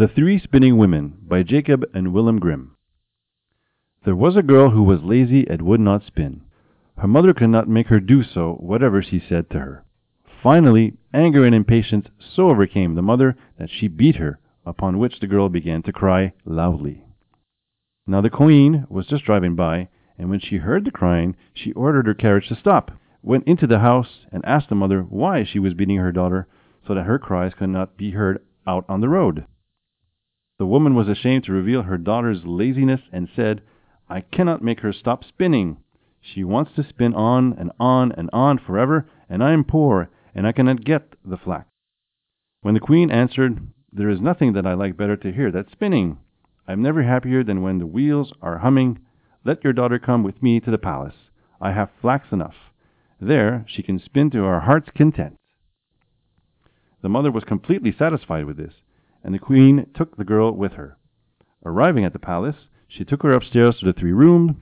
The Three Spinning Women by Jacob and Wilhelm Grimm. There was a girl who was lazy and would not spin. Her mother could not make her do so, whatever she said to her. Finally, anger and impatience so overcame the mother that she beat her, upon which the girl began to cry loudly. Now the Queen was just driving by, and when she heard the crying, she ordered her carriage to stop, went into the house, and asked the mother why she was beating her daughter, so that her cries could not be heard out on the road. The woman was ashamed to reveal her daughter's laziness and said, I cannot make her stop spinning. She wants to spin on and on and on forever, and I am poor, and I cannot get the flax. When the queen answered, There is nothing that I like better to hear than spinning. I am never happier than when the wheels are humming. Let your daughter come with me to the palace. I have flax enough. There she can spin to her heart's content. The mother was completely satisfied with this and the queen took the girl with her. Arriving at the palace, she took her upstairs to the three rooms,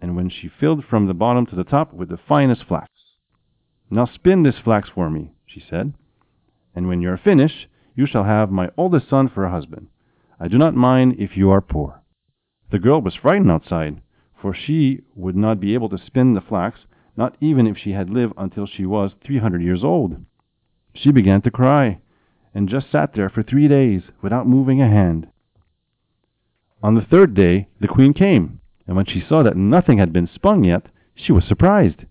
and when she filled from the bottom to the top with the finest flax. Now spin this flax for me, she said, and when you are finished, you shall have my oldest son for a husband. I do not mind if you are poor. The girl was frightened outside, for she would not be able to spin the flax, not even if she had lived until she was three hundred years old. She began to cry and just sat there for three days without moving a hand. On the third day the queen came, and when she saw that nothing had been spun yet, she was surprised.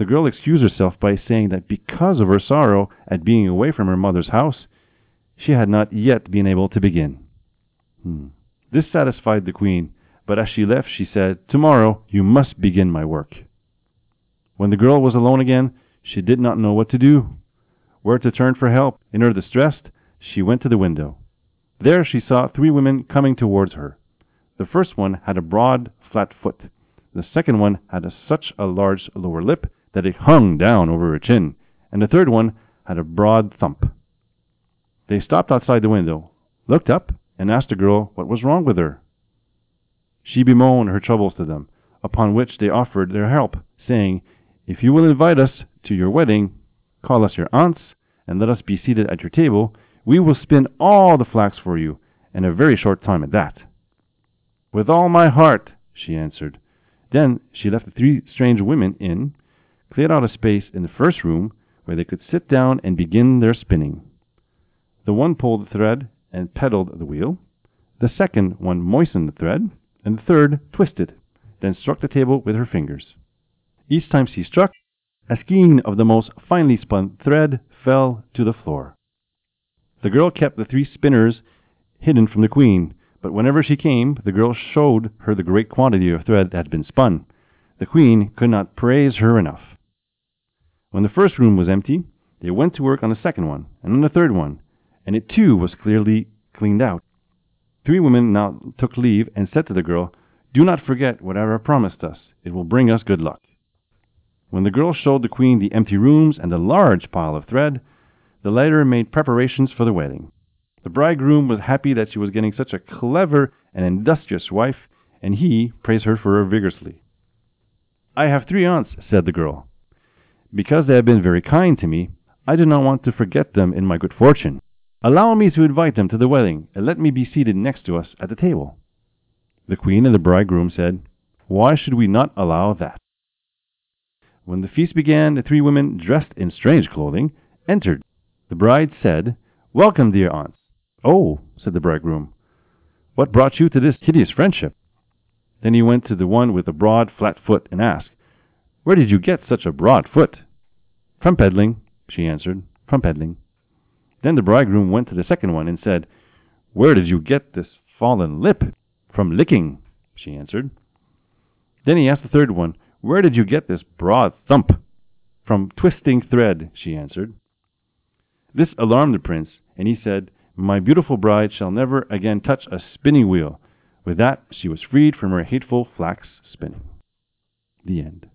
The girl excused herself by saying that because of her sorrow at being away from her mother's house, she had not yet been able to begin. Hmm. This satisfied the queen, but as she left, she said, Tomorrow you must begin my work. When the girl was alone again, she did not know what to do where to turn for help. In her distress, she went to the window. There she saw three women coming towards her. The first one had a broad, flat foot. The second one had a, such a large lower lip that it hung down over her chin, and the third one had a broad thump. They stopped outside the window, looked up, and asked the girl what was wrong with her. She bemoaned her troubles to them, upon which they offered their help, saying, If you will invite us to your wedding, Call us your aunts, and let us be seated at your table. We will spin all the flax for you, in a very short time at that. With all my heart, she answered. Then she left the three strange women in, cleared out a space in the first room where they could sit down and begin their spinning. The one pulled the thread and pedaled the wheel. The second one moistened the thread, and the third twisted, then struck the table with her fingers. Each time she struck, a skein of the most finely spun thread fell to the floor. The girl kept the three spinners hidden from the queen, but whenever she came, the girl showed her the great quantity of thread that had been spun. The queen could not praise her enough. When the first room was empty, they went to work on the second one, and on the third one, and it too was clearly cleaned out. Three women now took leave and said to the girl, Do not forget whatever promised us. It will bring us good luck. When the girl showed the queen the empty rooms and the large pile of thread, the latter made preparations for the wedding. The bridegroom was happy that she was getting such a clever and industrious wife, and he praised her for her vigorously. I have three aunts, said the girl. Because they have been very kind to me, I do not want to forget them in my good fortune. Allow me to invite them to the wedding, and let me be seated next to us at the table. The queen and the bridegroom said, Why should we not allow that? When the feast began, the three women, dressed in strange clothing, entered. The bride said, Welcome, dear aunts. Oh, said the bridegroom, what brought you to this hideous friendship? Then he went to the one with the broad, flat foot and asked, Where did you get such a broad foot? From pedaling, she answered, from pedaling. Then the bridegroom went to the second one and said, Where did you get this fallen lip? From licking, she answered. Then he asked the third one, where did you get this broad thump? From twisting thread, she answered. This alarmed the prince, and he said, My beautiful bride shall never again touch a spinning wheel. With that, she was freed from her hateful flax spinning. The end.